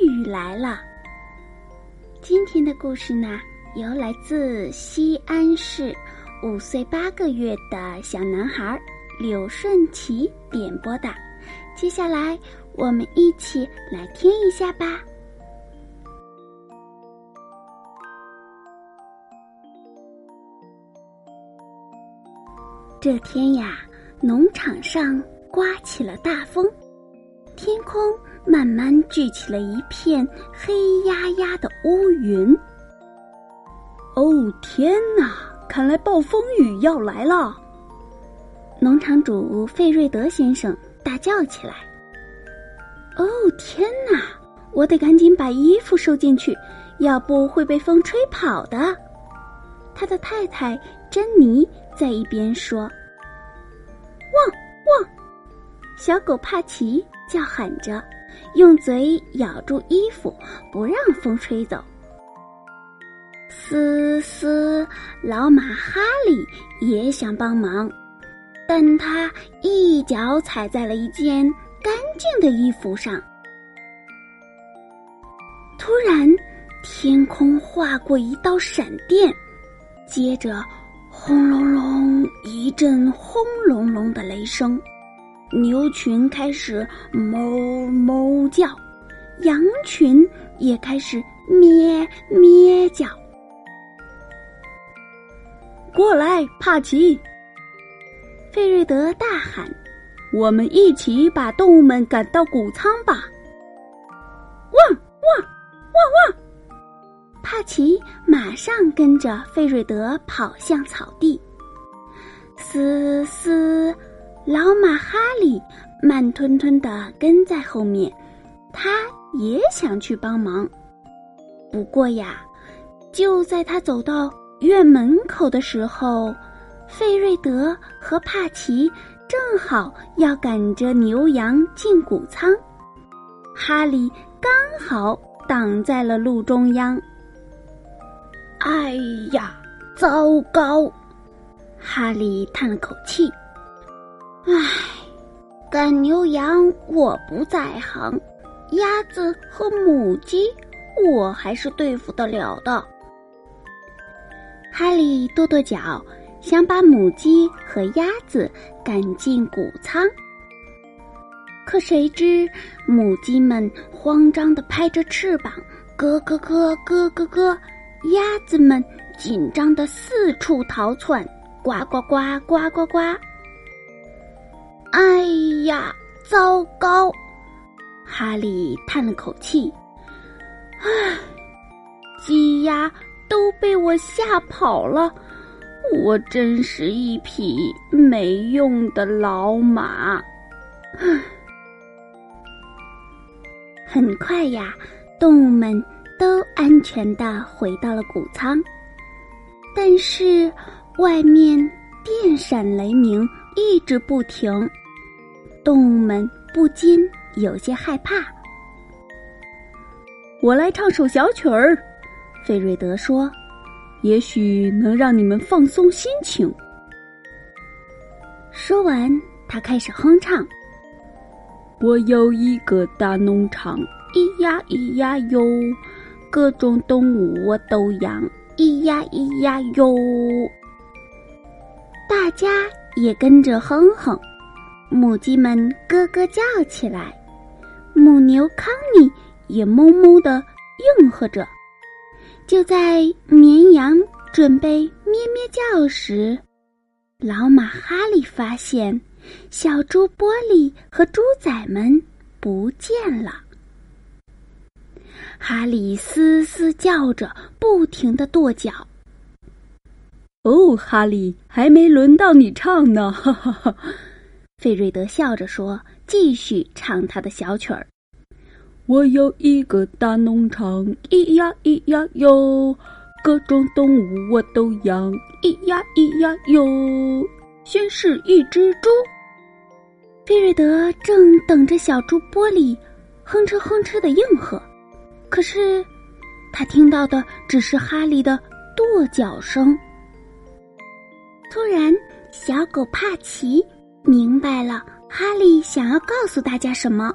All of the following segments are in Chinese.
雨来了。今天的故事呢，由来自西安市五岁八个月的小男孩柳顺奇点播的。接下来，我们一起来听一下吧。这天呀，农场上刮起了大风，天空。慢慢聚起了一片黑压压的乌云。哦天哪！看来暴风雨要来了。农场主费瑞德先生大叫起来：“哦天哪！我得赶紧把衣服收进去，要不会被风吹跑的。”他的太太珍妮在一边说：“汪汪！”小狗帕奇叫喊着。用嘴咬住衣服，不让风吹走。嘶嘶，老马哈利也想帮忙，但他一脚踩在了一件干净的衣服上。突然，天空划过一道闪电，接着轰隆隆一阵轰隆隆的雷声。牛群开始哞哞叫，羊群也开始咩咩叫。过来，帕奇！费瑞德大喊：“我们一起把动物们赶到谷仓吧！”汪汪汪汪！帕奇马上跟着费瑞德跑向草地。嘶嘶。老马哈利慢吞吞的跟在后面，他也想去帮忙。不过呀，就在他走到院门口的时候，费瑞德和帕奇正好要赶着牛羊进谷仓，哈利刚好挡在了路中央。哎呀，糟糕！哈利叹了口气。唉，赶牛羊我不在行，鸭子和母鸡我还是对付得了的。哈利跺跺脚，想把母鸡和鸭子赶进谷仓，可谁知母鸡们慌张地拍着翅膀，咯咯咯咯咯咯；鸭子们紧张地四处逃窜，呱呱呱呱呱呱。哎呀，糟糕！哈利叹了口气，唉，鸡鸭都被我吓跑了，我真是一匹没用的老马。很快呀，动物们都安全的回到了谷仓，但是外面电闪雷鸣，一直不停。动物们不禁有些害怕。我来唱首小曲儿，费瑞德说：“也许能让你们放松心情。”说完，他开始哼唱：“我有一个大农场，咿呀咿呀哟，各种动物我都养，咿呀咿呀哟。”大家也跟着哼哼。母鸡们咯咯叫起来，母牛康妮也哞哞的应和着。就在绵羊准备咩咩叫时，老马哈利发现小猪波利和猪仔们不见了。哈利嘶嘶叫着，不停的跺脚。哦，哈利，还没轮到你唱呢！哈哈哈。费瑞德笑着说，继续唱他的小曲儿。我有一个大农场，咿呀咿呀哟，各种动物我都养，咿呀咿呀哟。先是一只猪，费瑞德正等着小猪玻璃哼哧哼哧的应和，可是他听到的只是哈利的跺脚声。突然，小狗帕奇明白了哈利想要告诉大家什么。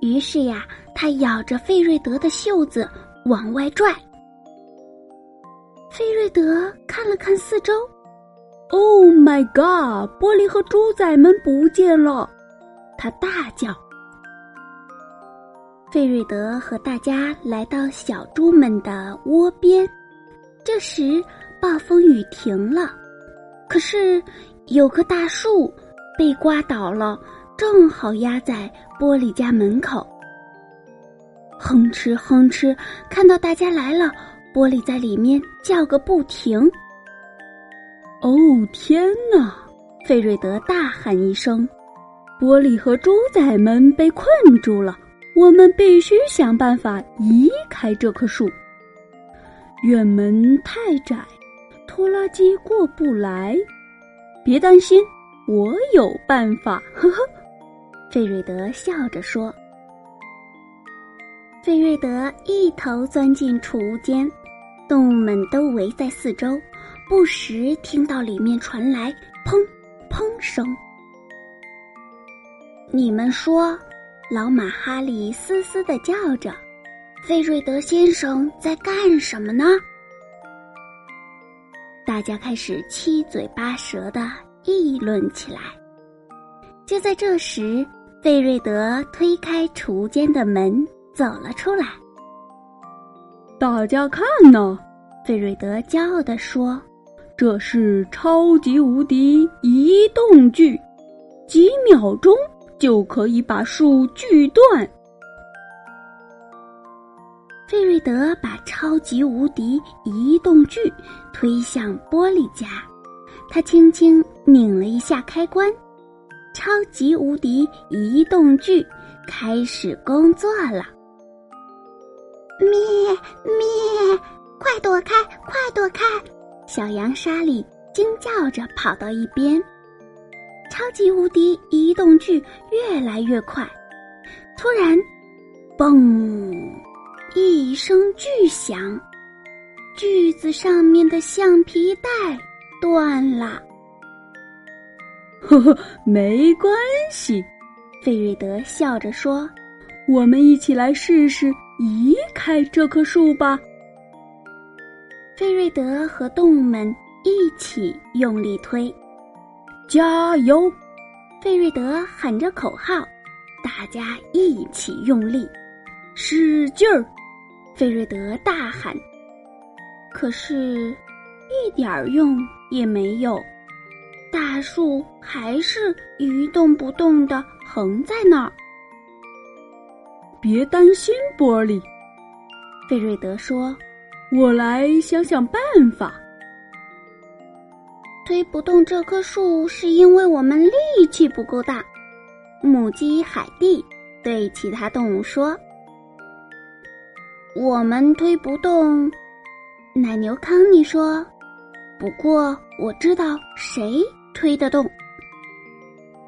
于是呀，他咬着费瑞德的袖子往外拽。费瑞德看了看四周，“Oh my god！玻璃和猪仔们不见了！”他大叫。费瑞德和大家来到小猪们的窝边，这时暴风雨停了，可是有棵大树被刮倒了。正好压在玻璃家门口，哼哧哼哧，看到大家来了，玻璃在里面叫个不停。哦天哪！费瑞德大喊一声：“玻璃和猪仔们被困住了，我们必须想办法移开这棵树。院门太窄，拖拉机过不来。别担心，我有办法。”呵呵。费瑞德笑着说：“费瑞德一头钻进储物间，动物们都围在四周，不时听到里面传来砰砰声。你们说，老马哈里嘶嘶的叫着，费瑞德先生在干什么呢？”大家开始七嘴八舌的议论起来。就在这时。费瑞德推开储物间的门，走了出来。大家看呢，费瑞德骄傲地说：“这是超级无敌移动锯，几秒钟就可以把树锯断。”费瑞德把超级无敌移动锯推向玻璃家，他轻轻拧了一下开关。超级无敌移动锯开始工作了！咩咩，快躲开，快躲开！小羊莎莉惊叫着跑到一边。超级无敌移动锯越来越快，突然，嘣！一声巨响，锯子上面的橡皮带断了。呵呵，没关系，费瑞德笑着说：“我们一起来试试移开这棵树吧。”费瑞德和动物们一起用力推，加油！费瑞德喊着口号，大家一起用力，使劲儿！费瑞德大喊，可是，一点儿用也没有。大树还是一动不动的横在那儿。别担心，玻璃。费瑞德说：“我来想想办法。推不动这棵树，是因为我们力气不够大。”母鸡海蒂对其他动物说：“我们推不动。”奶牛康妮说。不过我知道谁推得动。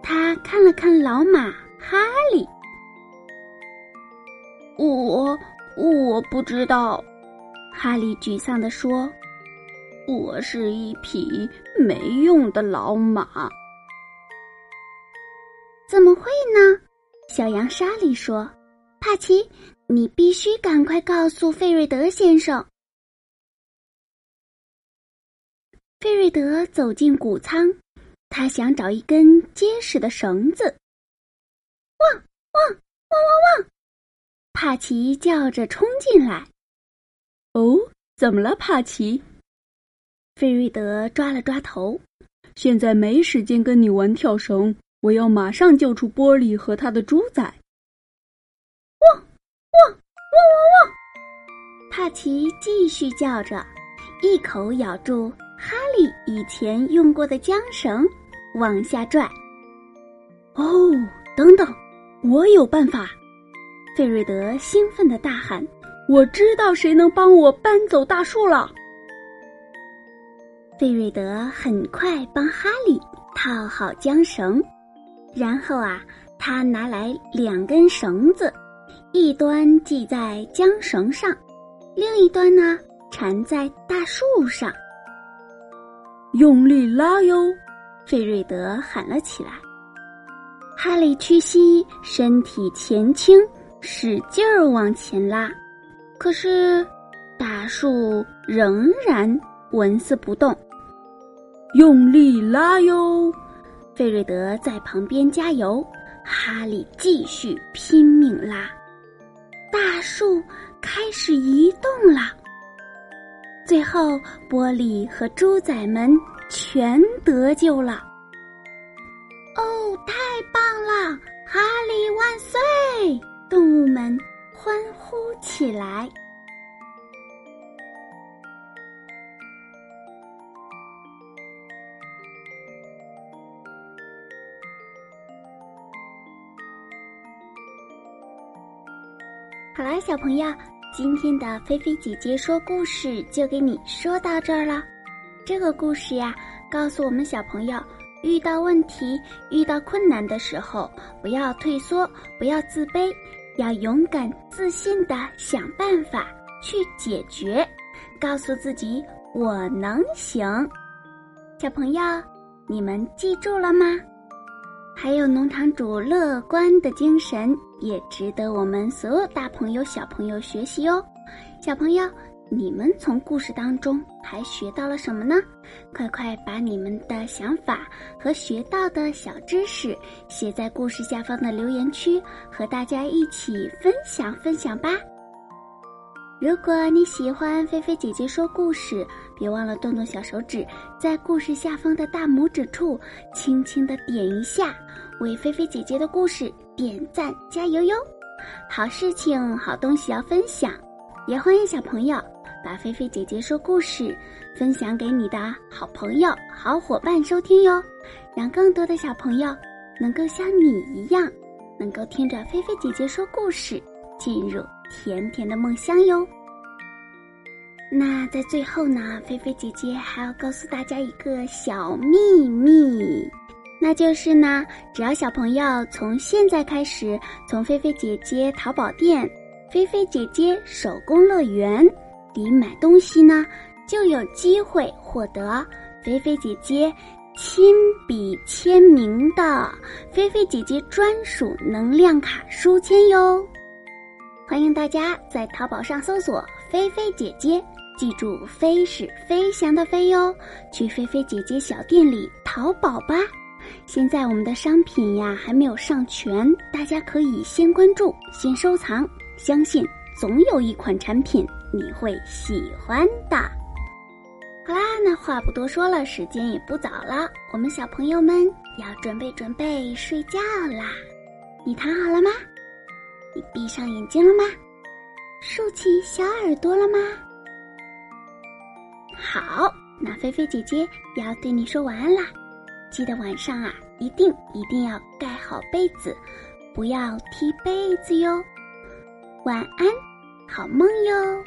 他看了看老马哈利，我我不知道。哈利沮丧地说：“我是一匹没用的老马。”怎么会呢？小羊莎莉说：“帕奇，你必须赶快告诉费瑞德先生。”费瑞德走进谷仓，他想找一根结实的绳子。汪汪汪汪汪！帕奇叫着冲进来。哦，怎么了，帕奇？费瑞德抓了抓头。现在没时间跟你玩跳绳，我要马上救出玻璃和他的猪仔。汪汪汪！帕奇继续叫着，一口咬住。哈利以前用过的缰绳，往下拽。哦，等等，我有办法！费瑞德兴奋的大喊：“我知道谁能帮我搬走大树了！”费瑞德很快帮哈利套好缰绳，然后啊，他拿来两根绳子，一端系在缰绳上，另一端呢缠在大树上。用力拉哟！费瑞德喊了起来。哈利屈膝，身体前倾，使劲儿往前拉，可是大树仍然纹丝不动。用力拉哟！费瑞德在旁边加油，哈利继续拼命拉，大树开始移动了。最后，玻璃和猪仔们全得救了。哦，太棒了！哈利万岁！动物们欢呼起来。好啦，小朋友，今天的菲菲姐姐说故事就给你说到这儿了。这个故事呀，告诉我们小朋友，遇到问题、遇到困难的时候，不要退缩，不要自卑，要勇敢、自信的想办法去解决，告诉自己我能行。小朋友，你们记住了吗？还有农场主乐观的精神，也值得我们所有大朋友、小朋友学习哦。小朋友，你们从故事当中还学到了什么呢？快快把你们的想法和学到的小知识写在故事下方的留言区，和大家一起分享分享吧。如果你喜欢菲菲姐姐说故事，别忘了动动小手指，在故事下方的大拇指处轻轻的点一下，为菲菲姐姐的故事点赞加油哟！好事情、好东西要分享，也欢迎小朋友把菲菲姐姐说故事分享给你的好朋友、好伙伴收听哟，让更多的小朋友能够像你一样，能够听着菲菲姐姐说故事，进入。甜甜的梦乡哟。那在最后呢，菲菲姐姐还要告诉大家一个小秘密，那就是呢，只要小朋友从现在开始，从菲菲姐姐淘宝店、菲菲姐姐手工乐园里买东西呢，就有机会获得菲菲姐姐亲笔签名的菲菲姐姐专属能量卡书签哟。欢迎大家在淘宝上搜索“菲菲姐姐”，记住“飞”是飞翔的“飞”哟。去菲菲姐姐小店里淘宝吧。现在我们的商品呀还没有上全，大家可以先关注、先收藏，相信总有一款产品你会喜欢的。好啦，那话不多说了，时间也不早了，我们小朋友们要准备准备睡觉啦。你躺好了吗？你闭上眼睛了吗？竖起小耳朵了吗？好，那菲菲姐姐要对你说晚安啦！记得晚上啊，一定一定要盖好被子，不要踢被子哟。晚安，好梦哟。